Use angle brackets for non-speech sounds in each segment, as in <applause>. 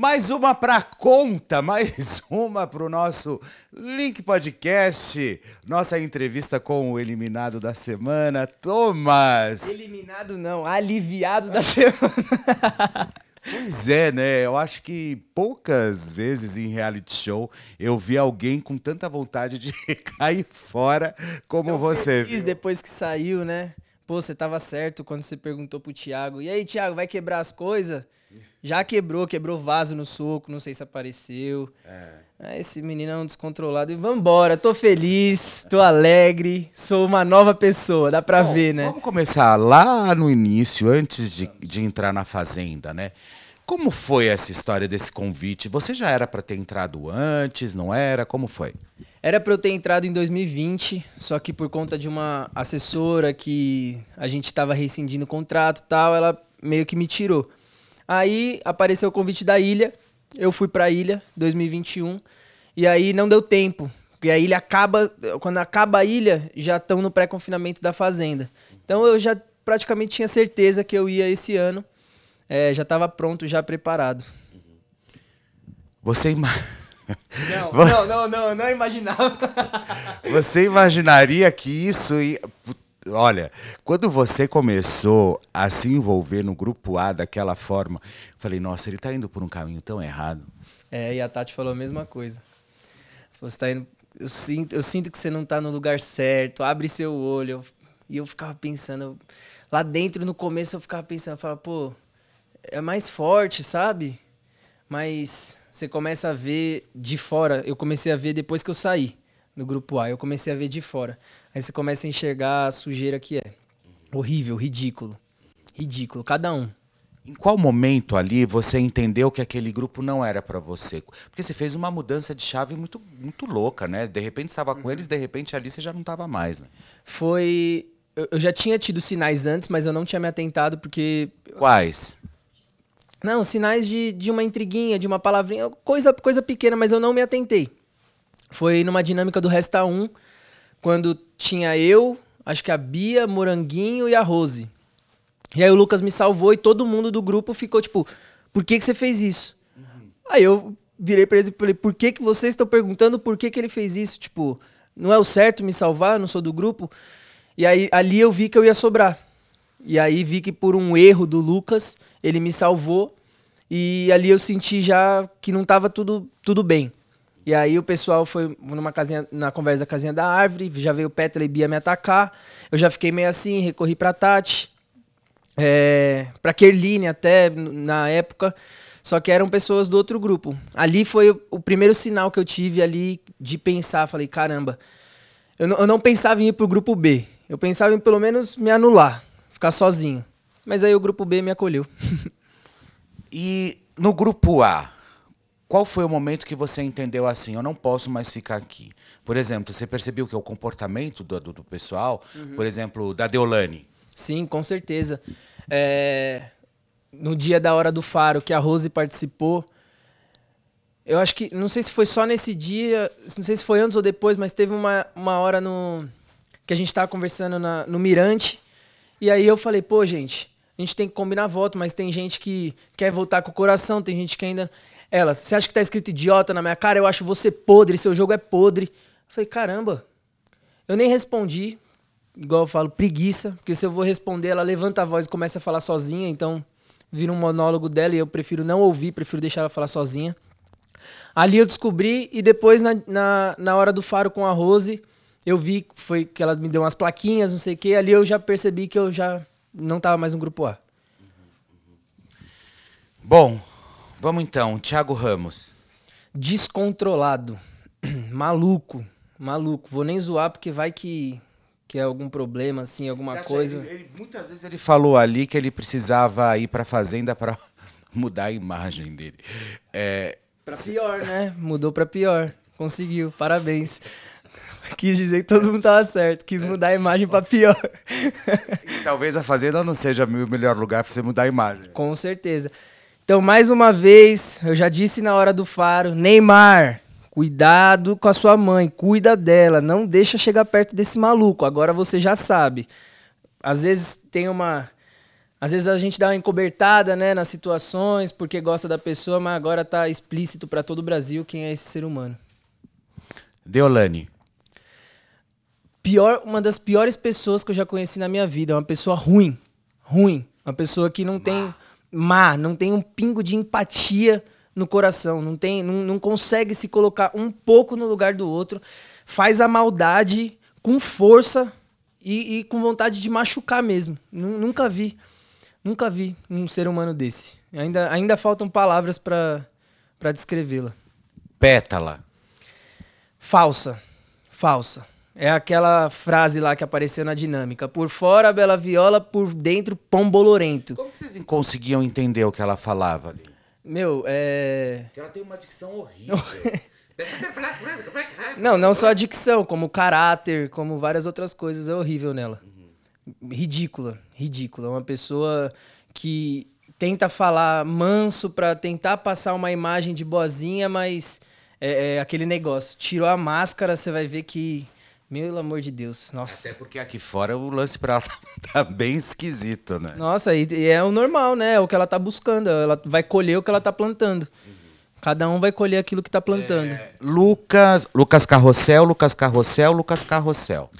Mais uma pra conta, mais <laughs> uma pro nosso Link Podcast. Nossa entrevista com o eliminado da semana, Thomas. Eliminado não, aliviado da <laughs> semana. Pois é, né? Eu acho que poucas vezes em reality show eu vi alguém com tanta vontade de <laughs> cair fora como você. Fiz viu? depois que saiu, né? Pô, você tava certo quando você perguntou pro Thiago. E aí, Thiago, vai quebrar as coisas? Já quebrou, quebrou vaso no soco, não sei se apareceu. É. Esse menino é um descontrolado. E vambora, tô feliz, tô alegre, sou uma nova pessoa, dá pra Bom, ver, né? Vamos começar lá no início, antes de, de entrar na Fazenda, né? Como foi essa história desse convite? Você já era pra ter entrado antes, não era? Como foi? Era pra eu ter entrado em 2020, só que por conta de uma assessora que a gente tava rescindindo o contrato tal, ela meio que me tirou. Aí apareceu o convite da ilha, eu fui pra ilha 2021 e aí não deu tempo, porque a ilha acaba, quando acaba a ilha, já estão no pré-confinamento da fazenda. Então eu já praticamente tinha certeza que eu ia esse ano, é, já estava pronto, já preparado. Você, ima- Não, <laughs> não, não, não, não imaginava. <laughs> você imaginaria que isso ia... Olha, quando você começou a se envolver no grupo A daquela forma, eu falei, nossa, ele tá indo por um caminho tão errado. É, e a Tati falou a mesma coisa. Você tá indo, eu, sinto, eu sinto que você não tá no lugar certo, abre seu olho. E eu ficava pensando, lá dentro no começo eu ficava pensando, eu falava, pô, é mais forte, sabe? Mas você começa a ver de fora. Eu comecei a ver depois que eu saí do grupo A, eu comecei a ver de fora. Aí você começa a enxergar a sujeira que é. Horrível, ridículo. Ridículo, cada um. Em qual momento ali você entendeu que aquele grupo não era pra você? Porque você fez uma mudança de chave muito, muito louca, né? De repente estava com eles, de repente ali você já não estava mais, né? Foi. Eu já tinha tido sinais antes, mas eu não tinha me atentado porque. Quais? Não, sinais de, de uma intriguinha, de uma palavrinha, coisa, coisa pequena, mas eu não me atentei. Foi numa dinâmica do Resta 1, quando tinha eu, acho que a Bia, Moranguinho e a Rose. E aí o Lucas me salvou e todo mundo do grupo ficou tipo, por que, que você fez isso? Aí eu virei pra eles e falei, por que, que vocês estão perguntando por que, que ele fez isso? Tipo, não é o certo me salvar, eu não sou do grupo. E aí ali eu vi que eu ia sobrar. E aí vi que por um erro do Lucas, ele me salvou. E ali eu senti já que não tava tudo, tudo bem. E aí o pessoal foi numa casinha, na conversa da casinha da árvore, já veio o Petra e Bia me atacar. Eu já fiquei meio assim, recorri pra Tati, é, pra Kerline até na época. Só que eram pessoas do outro grupo. Ali foi o, o primeiro sinal que eu tive ali de pensar. Falei, caramba, eu eu não pensava em ir pro grupo B. Eu pensava em pelo menos me anular, ficar sozinho. Mas aí o grupo B me acolheu. <laughs> E no grupo A, qual foi o momento que você entendeu assim, eu não posso mais ficar aqui? Por exemplo, você percebeu que é o comportamento do, do, do pessoal, por exemplo, da Deolane. Sim, com certeza. É, no dia da hora do faro que a Rose participou, eu acho que, não sei se foi só nesse dia, não sei se foi antes ou depois, mas teve uma, uma hora no que a gente tava conversando na- no Mirante, e aí eu falei, pô, gente, a gente tem que combinar voto, mas tem gente que quer votar com o coração, tem gente que ainda... Ela, você acha que tá escrito idiota na minha cara? Eu acho você podre, seu jogo é podre. Eu falei, caramba, eu nem respondi, igual eu falo, preguiça, porque se eu vou responder, ela levanta a voz e começa a falar sozinha, então vira um monólogo dela e eu prefiro não ouvir, prefiro deixar ela falar sozinha. Ali eu descobri e depois na, na, na hora do faro com a Rose, eu vi que foi que ela me deu umas plaquinhas, não sei o que, ali eu já percebi que eu já não tava mais no grupo A. Bom, vamos então, Thiago Ramos. Descontrolado. <clears throat> maluco. Maluco. Vou nem zoar porque vai que que é algum problema, assim, alguma coisa. ele- ele- muitas vezes ele falou ali que ele precisava ir pra fazenda pra <laughs> mudar a imagem dele. É, Pra pior, né? Mudou pra pior. Conseguiu, parabéns. Quis dizer que todo mundo tava certo. Quis mudar a imagem pra pior. e talvez a fazenda não seja o melhor lugar pra você mudar a imagem. Com certeza. Então, mais uma vez, eu já disse na hora do faro, Neymar, cuidado com a sua mãe, cuida dela, não deixa chegar perto desse maluco. Agora você já sabe. Às vezes tem uma às vezes a gente dá uma encobertada, né, nas situações, porque gosta da pessoa, mas agora tá explícito pra todo o Brasil quem é esse ser humano. Deolane, pior, uma das piores pessoas que eu já conheci na minha vida. Uma pessoa ruim. Ruim. Uma pessoa que não tem. Má, não tem um pingo de empatia no coração. Não, tem, não, não consegue se colocar um pouco no lugar do outro. Faz a maldade com força e, e com vontade de machucar mesmo. Nu- Nunca vi. Nunca vi um ser humano desse. Ainda, ainda faltam palavras pra descrevê-la. Pétala. Falsa. Falsa. É aquela frase lá que apareceu na dinâmica. Por fora, bela viola, por dentro, pão bolorento. Como que vocês conseguiam entender o que ela falava ali? Meu, é. Porque ela tem uma dicção horrível. Não, <laughs> não só a dicção, como o caráter, como várias outras coisas é horrível nela. Ridícula, ridícula. É Uma pessoa que tenta falar manso pra tentar passar uma imagem de boazinha, mas é, é aquele negócio. Tirou a máscara, você vai ver que. Meu amor de Deus. Nossa. Até porque aqui fora o lance pra ela <laughs> tá bem esquisito, né? Nossa, e, e é o normal, né? É o que ela tá buscando. Ela vai colher o que ela tá plantando. Cada um vai colher aquilo que tá plantando. Lucas, Lucas Carrossel, Lucas Carrossel, Lucas Carrossel.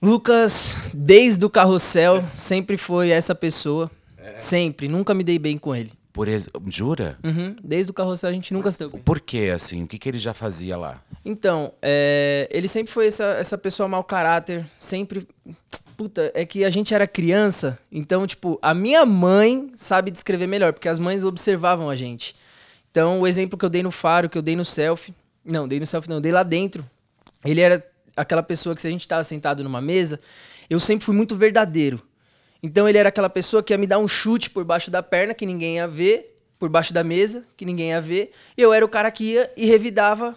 Lucas, desde o carrossel, sempre foi essa pessoa. Sempre. Nunca me dei bem com ele. Por ex... Jura? Uhum, Desde o carrossel a gente nunca deu bem. Por que, assim? O que, que ele já fazia lá? Então, é, ele sempre foi essa, essa pessoa mau caráter, sempre. Puta, é que a gente era criança, então, tipo, a minha mãe sabe descrever melhor, porque as mães observavam a gente. Então, o exemplo que eu dei no faro, que eu dei no selfie. Não, dei no selfie, não, dei lá dentro. Ele era aquela pessoa que, se a gente tava sentado numa mesa, eu sempre fui muito verdadeiro. Então, ele era aquela pessoa que ia me dar um chute por baixo da perna, que ninguém ia ver, por baixo da mesa, que ninguém ia ver. Eu era o cara que ia e revidava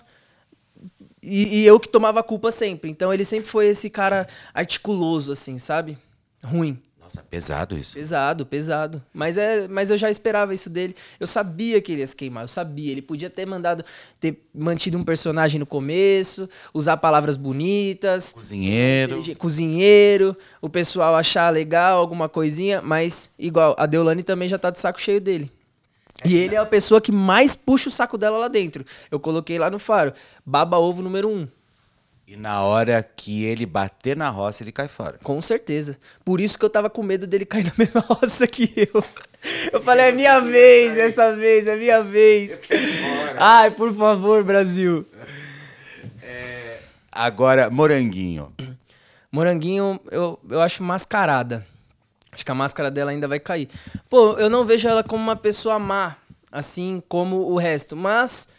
e, e eu que tomava a culpa sempre. Então ele sempre foi esse cara articuloso, assim, sabe? Ruim. Nossa, pesado isso. Pesado, pesado. Mas, é, mas eu já esperava isso dele. Eu sabia que ele ia se queimar, eu sabia. Ele podia ter mandado, ter mantido um personagem no começo, usar palavras bonitas, Cozinheiro. Cozinheiro, o pessoal achar legal alguma coisinha, mas igual, a Deolane também já tá de saco cheio dele. E ele é a pessoa que mais puxa o saco dela lá dentro. Eu coloquei lá no faro, baba ovo número um. E na hora que ele bater na roça, ele cai fora. Com certeza. Por isso que eu tava com medo dele cair na <laughs> mesma roça que eu. Eu falei, é minha vez, essa vez, é minha vez. <laughs> Ai, por favor, Brasil. Agora, Moranguinho. Moranguinho, eu, eu acho mascarada. Acho que a máscara dela ainda vai cair. Pô, eu não vejo ela como uma pessoa má, assim como o resto. Mas.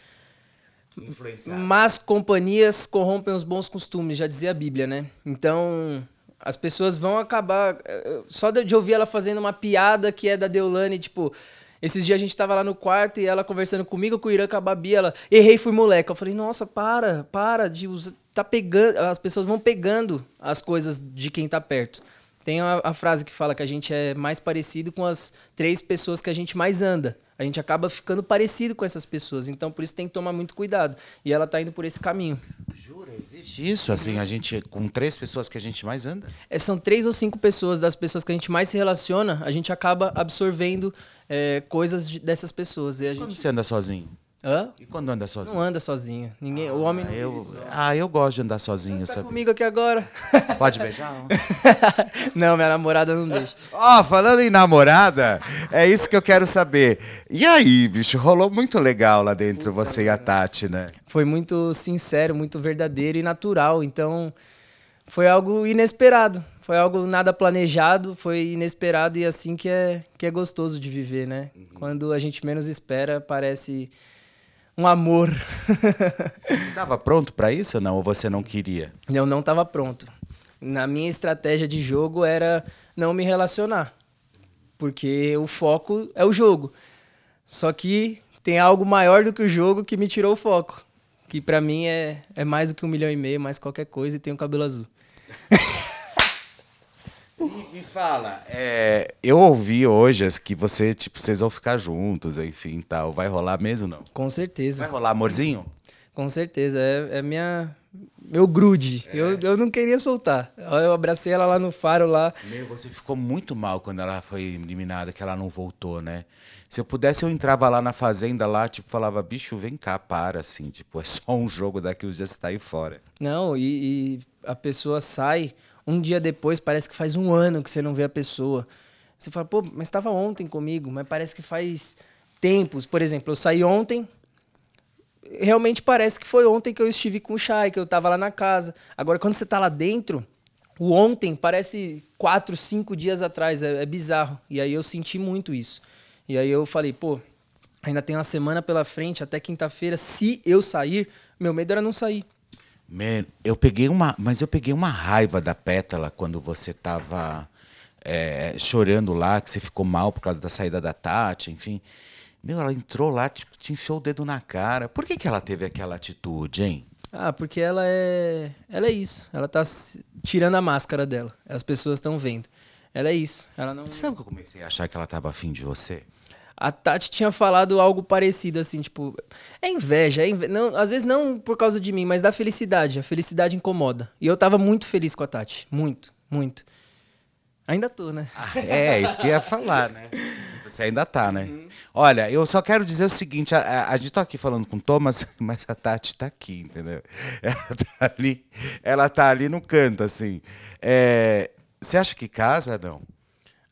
Mas companhias corrompem os bons costumes, já dizia a Bíblia, né? Então. As pessoas vão acabar. eh, Só de ouvir ela fazendo uma piada que é da Deolane, tipo. Esses dias a gente tava lá no quarto e ela conversando comigo, com o Irã, com a Babi, ela, errei, fui moleque. Eu falei, nossa, para, para de usar. Tá pegando. As pessoas vão pegando as coisas de quem tá perto. Tem a, a frase que fala que a gente é mais parecido com as três pessoas que a gente mais anda. A gente acaba ficando parecido com essas pessoas. Então, por isso tem que tomar muito cuidado. E ela tá indo por esse caminho. Jura, existe isso? Assim, a gente, com três pessoas que a gente mais anda? É, são três ou cinco pessoas das pessoas que a gente mais se relaciona, a gente acaba absorvendo é, coisas de- dessas pessoas. E a Quando gente. você anda sozinho? Hã? E quando anda sozinho? Não anda sozinho. Ninguém, o homem não eu, ah, eu gosto de andar sozinho, Você tá sabe? comigo aqui agora? <laughs> Pode beijar? <laughs> não, minha namorada não deixa. <laughs> Ó, falando em namorada, é isso que eu quero saber. E aí, bicho, rolou muito legal lá dentro, você e a Tati, né? Foi muito sincero, muito verdadeiro e natural. Então, foi algo inesperado. Foi algo nada planejado, foi inesperado e assim que é, que é gostoso de viver, né? Quando a gente menos espera, parece um amor. Você tava pronto pra isso ou não? Ou você não queria? Eu não estava pronto. Na minha estratégia de jogo era não me relacionar. Porque o foco é o jogo. Só que tem algo maior do que o jogo que me tirou o foco. Que pra mim é, é mais do que um milhão e meio, mais qualquer coisa, e tem o cabelo azul. <laughs> Me fala, é, eu ouvi hoje que você, tipo, vocês vão ficar juntos, enfim, tal. Vai rolar mesmo não? Com certeza. Vai rolar amorzinho? Com certeza. É, é minha. Meu grude. Eu, eu não queria soltar. Eu abracei ela lá no faro lá. Meu, você ficou muito mal quando ela foi eliminada, que ela não voltou, né? Se eu pudesse, eu entrava lá na fazenda, lá, tipo, falava, bicho, vem cá, para, assim, tipo, é só um jogo daqui os dias você tá aí fora. Não, e, e a pessoa sai, um dia depois parece que faz um ano que você não vê a pessoa. Você fala, pô, mas estava ontem comigo, mas parece que faz tempos. Por exemplo, eu saí ontem, realmente parece que foi ontem que eu estive com o Chay, que eu tava lá na casa. Agora, quando você tá lá dentro, o ontem parece quatro, cinco dias atrás, é, é bizarro. E aí eu senti muito isso. E aí eu falei, pô, ainda tem uma semana pela frente, até quinta-feira, se eu sair, meu medo era não sair. Man, eu peguei uma. Mas eu peguei uma raiva da pétala quando você tava é, chorando lá, que você ficou mal por causa da saída da Tati, enfim. Meu, ela entrou lá, te, te enfiou o dedo na cara. Por que, que ela teve aquela atitude, hein? Ah, porque ela é. Ela é isso. Ela tá tirando a máscara dela. As pessoas estão vendo. Ela é isso. Ela não. Você sabe que eu comecei a achar que ela tava afim de você? A Tati tinha falado algo parecido, assim, tipo. É inveja, é inve... não, às vezes não por causa de mim, mas da felicidade. A felicidade incomoda. E eu tava muito feliz com a Tati. Muito, muito. Ainda tô, né? É, isso que eu ia falar, né? Você ainda tá, né? Olha, eu só quero dizer o seguinte: a, a, a gente tá aqui falando com o Thomas, <laughs> mas a Tati tá aqui, entendeu? Ela tá ali, ela tá ali no canto, assim. É, você acha que casa, não?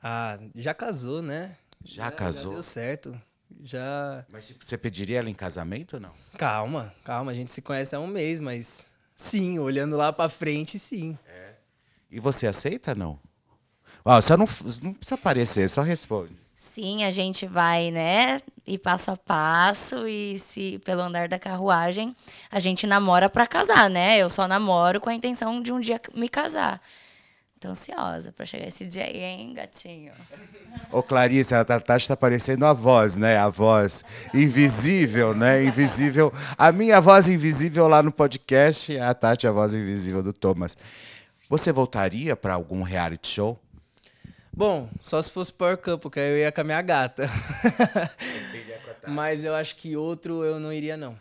Ah, já casou, né? Já casou? Já deu certo. Já. Mas tipo, você pediria ela em casamento ou não? Calma, calma. A gente se conhece há um mês, mas. Sim, olhando lá pra frente, sim. E você aceita, não? Ó, só não, não precisa aparecer, só responde. Sim, a gente vai, né? E passo a passo e se pelo andar da carruagem a gente namora pra casar, né? Eu só namoro com a intenção de um dia me casar. Tô ansiosa pra chegar esse dia aí, hein, gatinho? Ô, Clarice, a Tati tá parecendo a voz, né? A voz invisível, né? Invisível. A minha voz invisível lá no podcast, a Tati, a voz invisível do Thomas. Você voltaria pra algum reality show? Bom, só se fosse Power Couple, que aí eu ia com a minha gata. Mas eu acho que outro eu não iria, não.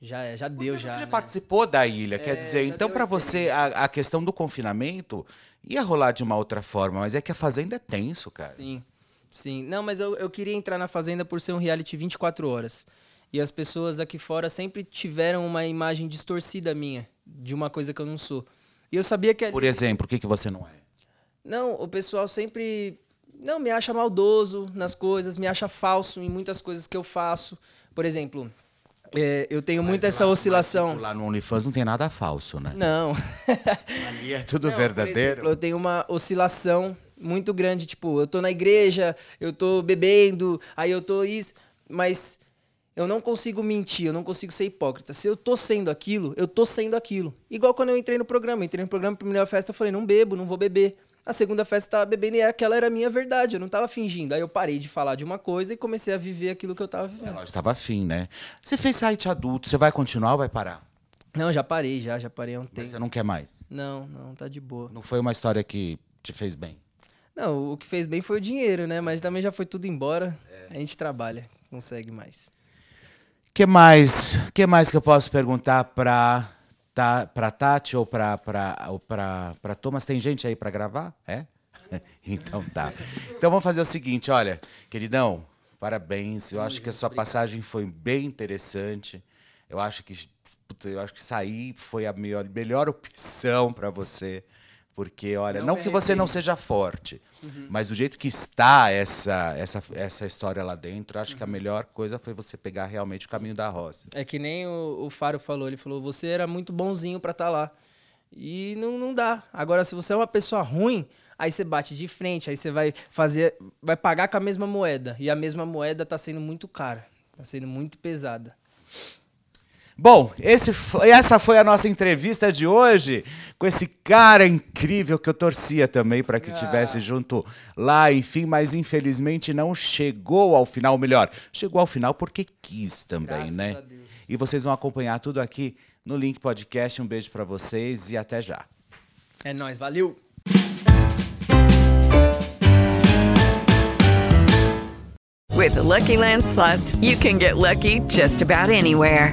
Já, já deu, Porque já. Você já né? participou da ilha, quer É, dizer, já então esse você a, a questão do confinamento ia rolar de uma outra forma, mas é que a fazenda é tenso, cara. Sim, sim. Não, mas eu, eu queria entrar na Fazenda por ser um reality 24 horas. E as pessoas aqui fora sempre tiveram uma imagem distorcida minha, de uma coisa que eu não sou. E eu sabia que... Por exemplo, o que, que você não é? Não, o pessoal sempre não me acha maldoso nas coisas, me acha falso em muitas coisas que eu faço. Por exemplo, é, eu tenho muito essa oscilação. Lá no OnlyFans não tem nada falso, né? Não. <laughs> Ali é tudo Não, verdadeiro. exemplo, eu tenho uma oscilação muito grande, tipo, eu tô na igreja, eu tô bebendo, aí eu tô isso, mas eu não consigo mentir, eu não consigo ser hipócrita. Se eu tô sendo aquilo, eu tô sendo aquilo. Igual quando eu entrei no programa, eu entrei no programa, primeira festa, eu falei, não bebo, não vou beber. A segunda festa eu tava bebendo e aquela era a minha verdade, eu não tava fingindo. Aí eu parei de falar de uma coisa e comecei a viver aquilo que eu tava vivendo. Ela estava afim, né? Você fez site adulto, você vai continuar ou vai parar? Não, já parei, já, já parei há um Mas tempo. você não quer mais? Não, não, tá de boa. Não foi uma história que te fez bem? Não, o que fez bem foi o dinheiro, né? Mas também já foi tudo embora. A gente trabalha, consegue mais. que mais? que mais que eu posso perguntar pra, ta, pra Tati ou pra Thomas? Tem gente aí pra gravar? É? <laughs> Então tá. Então vamos fazer o seguinte, olha, queridão, parabéns. Eu acho que a sua passagem foi bem interessante. Eu acho que eu acho que sair foi a melhor, melhor opção pra você. Porque, olha, não, Não que você não seja forte, mas do jeito que está essa, essa, essa história lá dentro, acho que a melhor coisa foi você pegar realmente o caminho da roça. É que nem o, o Faro falou, ele falou, você era muito bonzinho pra estar lá. E não, não dá. Agora, se você é uma pessoa ruim, aí você bate de frente, aí você vai fazer. Vai pagar com a mesma moeda. E a mesma moeda tá sendo muito cara. Tá sendo muito pesada. Bom, esse foi- essa foi a nossa entrevista de hoje com esse cara incrível que eu torcia também para que estivesse junto lá, enfim, mas infelizmente não chegou ao final. Melhor, chegou ao final porque quis também, né? E vocês vão acompanhar tudo aqui no Link Podcast. Um beijo para vocês e até já. É nóis, valeu! With the Lucky Land slots, you can get lucky just about anywhere.